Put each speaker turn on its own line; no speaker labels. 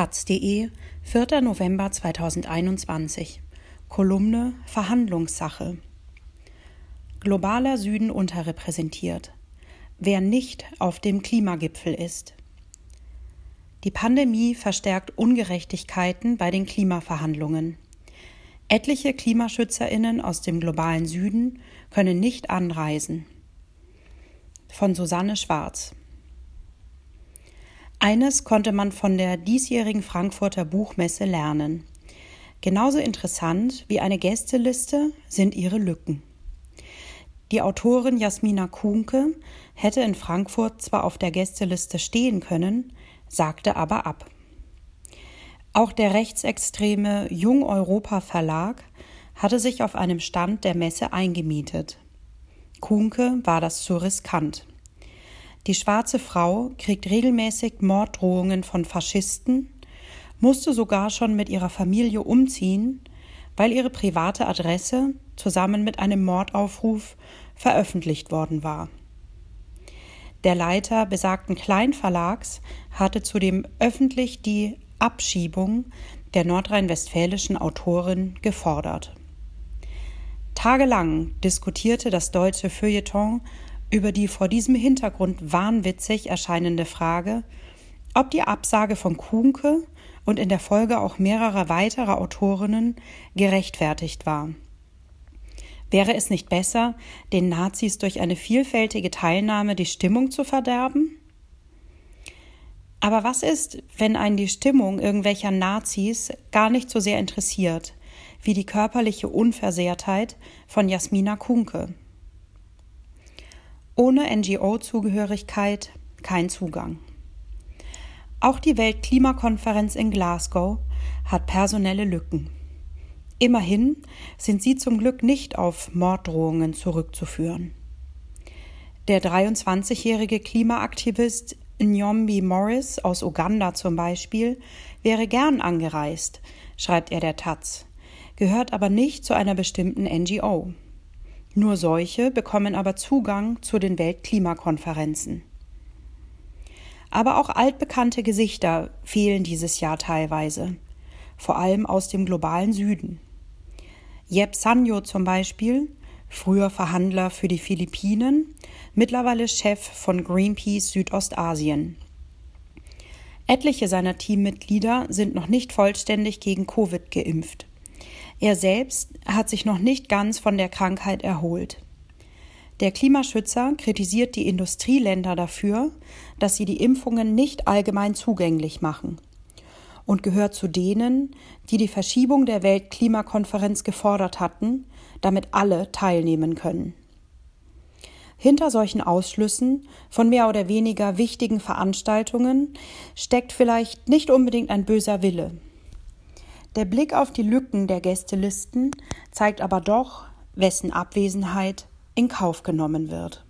taz.de, 4. November 2021. Kolumne Verhandlungssache. Globaler Süden unterrepräsentiert. Wer nicht auf dem Klimagipfel ist. Die Pandemie verstärkt Ungerechtigkeiten bei den Klimaverhandlungen. Etliche Klimaschützerinnen aus dem globalen Süden können nicht anreisen. Von Susanne Schwarz. Eines konnte man von der diesjährigen Frankfurter Buchmesse lernen. Genauso interessant wie eine Gästeliste sind ihre Lücken. Die Autorin Jasmina Kuhnke hätte in Frankfurt zwar auf der Gästeliste stehen können, sagte aber ab. Auch der rechtsextreme Jung Europa Verlag hatte sich auf einem Stand der Messe eingemietet. Kuhnke war das zu riskant. Die schwarze Frau kriegt regelmäßig Morddrohungen von Faschisten, musste sogar schon mit ihrer Familie umziehen, weil ihre private Adresse zusammen mit einem Mordaufruf veröffentlicht worden war. Der Leiter besagten Kleinverlags hatte zudem öffentlich die Abschiebung der nordrhein-westfälischen Autorin gefordert. Tagelang diskutierte das deutsche Feuilleton über die vor diesem Hintergrund wahnwitzig erscheinende Frage, ob die Absage von Kuhnke und in der Folge auch mehrerer weiterer Autorinnen gerechtfertigt war. Wäre es nicht besser, den Nazis durch eine vielfältige Teilnahme die Stimmung zu verderben? Aber was ist, wenn einen die Stimmung irgendwelcher Nazis gar nicht so sehr interessiert, wie die körperliche Unversehrtheit von Jasmina Kunke? Ohne NGO-Zugehörigkeit kein Zugang. Auch die Weltklimakonferenz in Glasgow hat personelle Lücken. Immerhin sind sie zum Glück nicht auf Morddrohungen zurückzuführen. Der 23-jährige Klimaaktivist Nyombi Morris aus Uganda zum Beispiel wäre gern angereist, schreibt er der Taz, gehört aber nicht zu einer bestimmten NGO. Nur solche bekommen aber Zugang zu den Weltklimakonferenzen. Aber auch altbekannte Gesichter fehlen dieses Jahr teilweise, vor allem aus dem globalen Süden. Jeb Sanyo zum Beispiel, früher Verhandler für die Philippinen, mittlerweile Chef von Greenpeace Südostasien. Etliche seiner Teammitglieder sind noch nicht vollständig gegen Covid geimpft. Er selbst hat sich noch nicht ganz von der Krankheit erholt. Der Klimaschützer kritisiert die Industrieländer dafür, dass sie die Impfungen nicht allgemein zugänglich machen und gehört zu denen, die die Verschiebung der Weltklimakonferenz gefordert hatten, damit alle teilnehmen können. Hinter solchen Ausschlüssen von mehr oder weniger wichtigen Veranstaltungen steckt vielleicht nicht unbedingt ein böser Wille. Der Blick auf die Lücken der Gästelisten zeigt aber doch, wessen Abwesenheit in Kauf genommen wird.